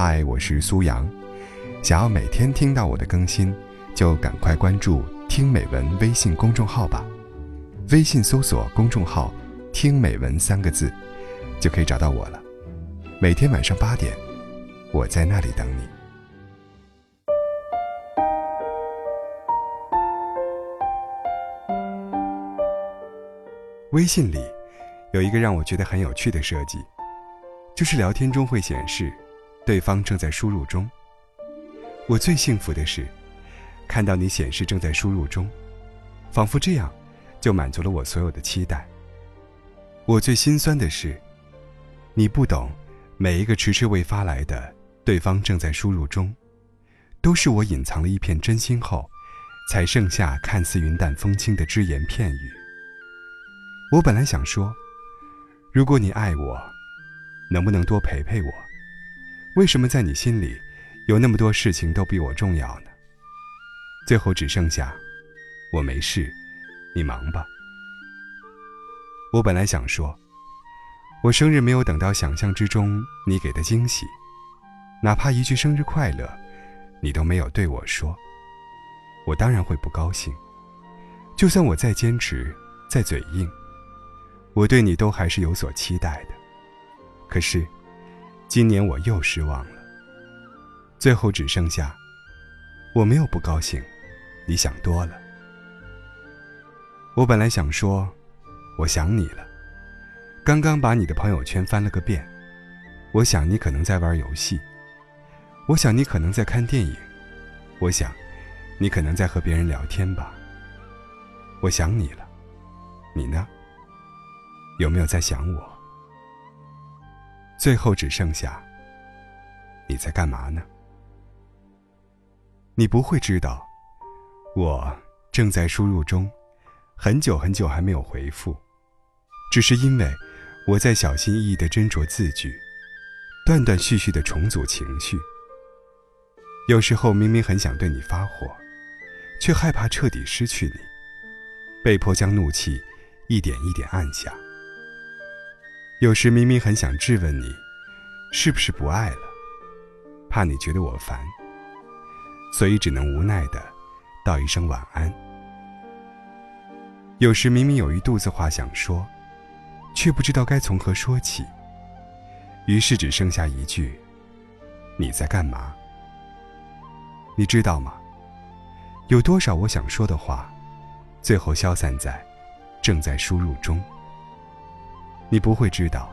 嗨，我是苏阳。想要每天听到我的更新，就赶快关注“听美文”微信公众号吧。微信搜索公众号“听美文”三个字，就可以找到我了。每天晚上八点，我在那里等你。微信里有一个让我觉得很有趣的设计，就是聊天中会显示对方正在输入中。我最幸福的是看到你显示正在输入中，仿佛这样就满足了我所有的期待。我最心酸的是，你不懂每一个迟迟未发来的对方正在输入中，都是我隐藏了一片真心后，才剩下看似云淡风轻的只言片语。我本来想说，如果你爱我，能不能多陪陪我？为什么在你心里，有那么多事情都比我重要呢？最后只剩下，我没事，你忙吧。我本来想说，我生日没有等到想象之中你给的惊喜，哪怕一句生日快乐，你都没有对我说，我当然会不高兴。就算我再坚持，再嘴硬。我对你都还是有所期待的，可是，今年我又失望了。最后只剩下，我没有不高兴，你想多了。我本来想说，我想你了，刚刚把你的朋友圈翻了个遍，我想你可能在玩游戏，我想你可能在看电影，我想，你可能在和别人聊天吧。我想你了，你呢？有没有在想我？最后只剩下你在干嘛呢？你不会知道，我正在输入中，很久很久还没有回复，只是因为我在小心翼翼的斟酌字句，断断续续的重组情绪。有时候明明很想对你发火，却害怕彻底失去你，被迫将怒气一点一点按下。有时明明很想质问你，是不是不爱了？怕你觉得我烦，所以只能无奈的道一声晚安。有时明明有一肚子话想说，却不知道该从何说起，于是只剩下一句：“你在干嘛？”你知道吗？有多少我想说的话，最后消散在正在输入中。你不会知道，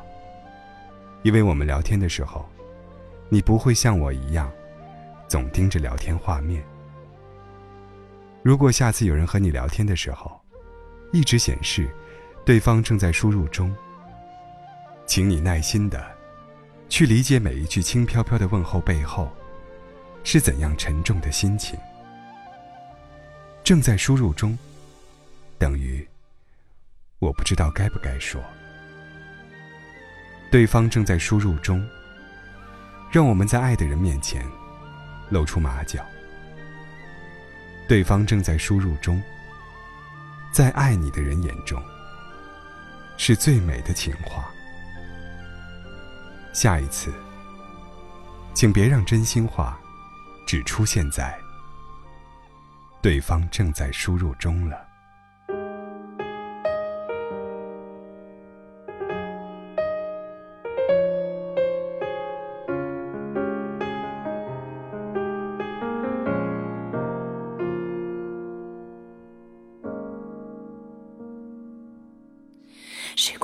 因为我们聊天的时候，你不会像我一样，总盯着聊天画面。如果下次有人和你聊天的时候，一直显示对方正在输入中，请你耐心的去理解每一句轻飘飘的问候背后是怎样沉重的心情。正在输入中，等于我不知道该不该说。对方正在输入中，让我们在爱的人面前露出马脚。对方正在输入中，在爱你的人眼中是最美的情话。下一次，请别让真心话只出现在对方正在输入中了。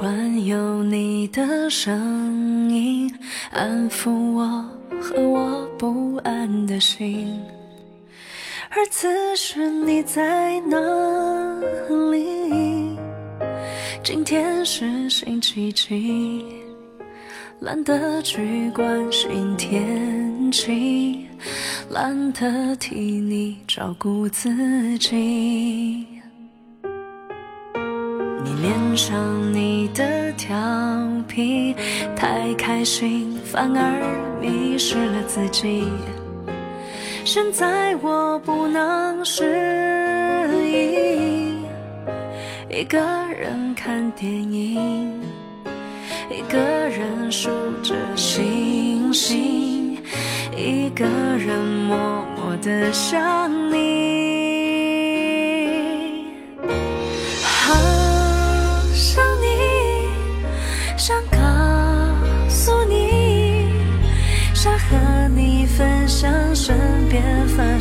惯有你的声音安抚我和我不安的心，而此时你在哪里？今天是星期几？懒得去关心天气，懒得替你照顾自己。你脸上你的调皮，太开心反而迷失了自己。现在我不能适应，一个人看电影，一个人数着星星，一个人默默的想你，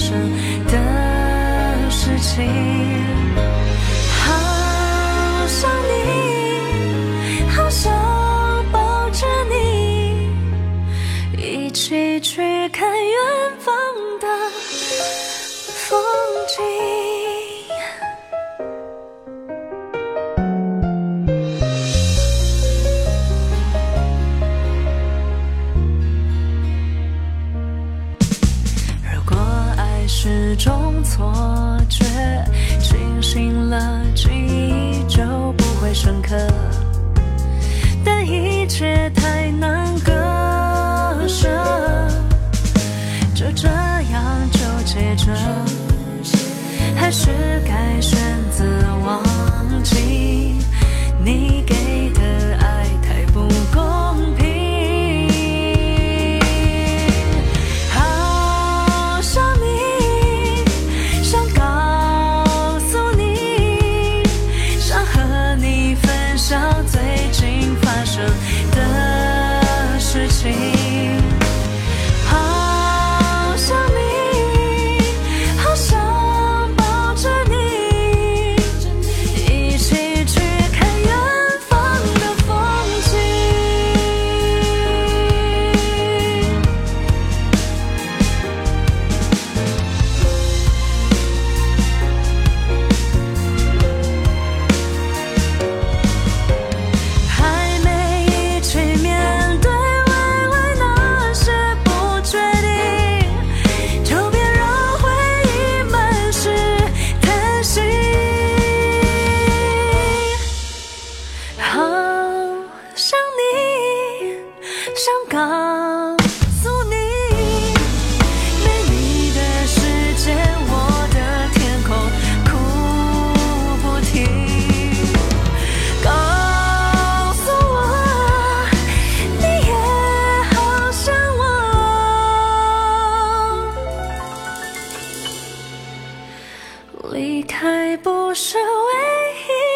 生的事情，好想你，好想抱着你，一起去看远方的风景。错觉，清醒了记忆就不会深刻。但一切太难割舍，就这样纠结着，还是该选开不是唯一